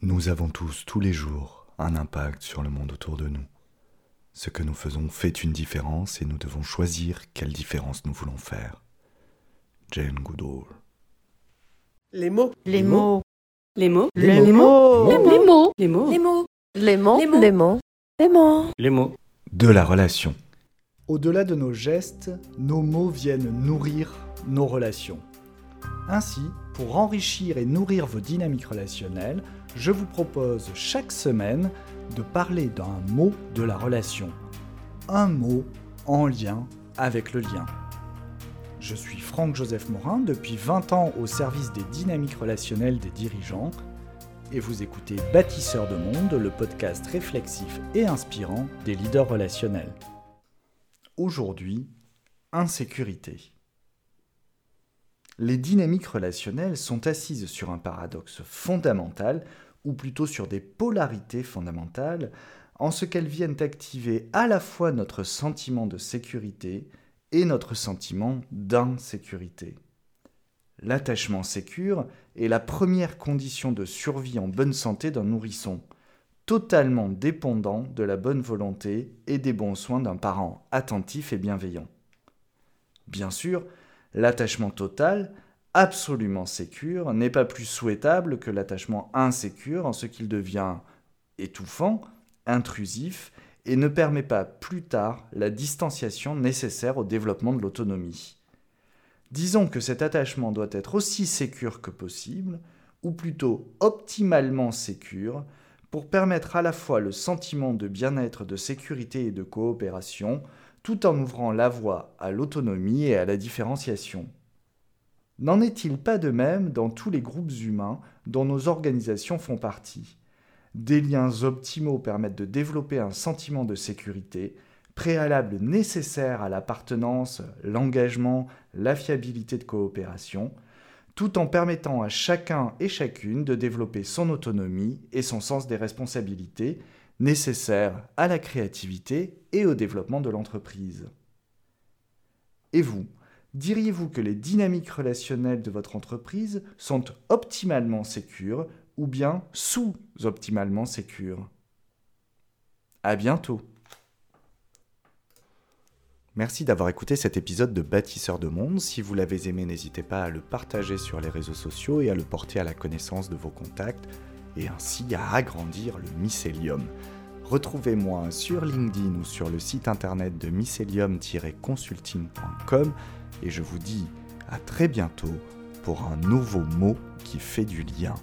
Nous avons tous, tous les jours, un impact sur le monde autour de nous. Ce que nous faisons fait une différence et nous devons choisir quelle différence nous voulons faire. Jane Goodall. Les mots. Les mots. Les mots. Les Les mots. Les mots. Les mots. Les mots. Les mots. Les mots. Les mots. Les mots. Les mots. De la relation. Au-delà de nos gestes, nos mots viennent nourrir nos relations. Ainsi, pour enrichir et nourrir vos dynamiques relationnelles, je vous propose chaque semaine de parler d'un mot de la relation. Un mot en lien avec le lien. Je suis Franck-Joseph Morin, depuis 20 ans au service des dynamiques relationnelles des dirigeants, et vous écoutez Bâtisseurs de Monde, le podcast réflexif et inspirant des leaders relationnels. Aujourd'hui, insécurité. Les dynamiques relationnelles sont assises sur un paradoxe fondamental, ou plutôt sur des polarités fondamentales, en ce qu'elles viennent activer à la fois notre sentiment de sécurité et notre sentiment d'insécurité. L'attachement sécure est la première condition de survie en bonne santé d'un nourrisson, totalement dépendant de la bonne volonté et des bons soins d'un parent attentif et bienveillant. Bien sûr, l'attachement total, absolument sécure, n'est pas plus souhaitable que l'attachement insécure en ce qu'il devient étouffant, intrusif et ne permet pas plus tard la distanciation nécessaire au développement de l'autonomie. Disons que cet attachement doit être aussi sécure que possible, ou plutôt optimalement sécure, pour permettre à la fois le sentiment de bien-être, de sécurité et de coopération, tout en ouvrant la voie à l'autonomie et à la différenciation. N'en est-il pas de même dans tous les groupes humains dont nos organisations font partie? Des liens optimaux permettent de développer un sentiment de sécurité, préalable nécessaire à l'appartenance, l'engagement, la fiabilité de coopération, tout en permettant à chacun et chacune de développer son autonomie et son sens des responsabilités nécessaires à la créativité et au développement de l'entreprise. Et vous, diriez-vous que les dynamiques relationnelles de votre entreprise sont optimalement sécures ou bien sous-optimalement sécures? À bientôt Merci d'avoir écouté cet épisode de Bâtisseurs de Monde. Si vous l'avez aimé, n'hésitez pas à le partager sur les réseaux sociaux et à le porter à la connaissance de vos contacts et ainsi à agrandir le mycélium. Retrouvez-moi sur LinkedIn ou sur le site internet de mycelium-consulting.com et je vous dis à très bientôt pour un nouveau mot qui fait du lien.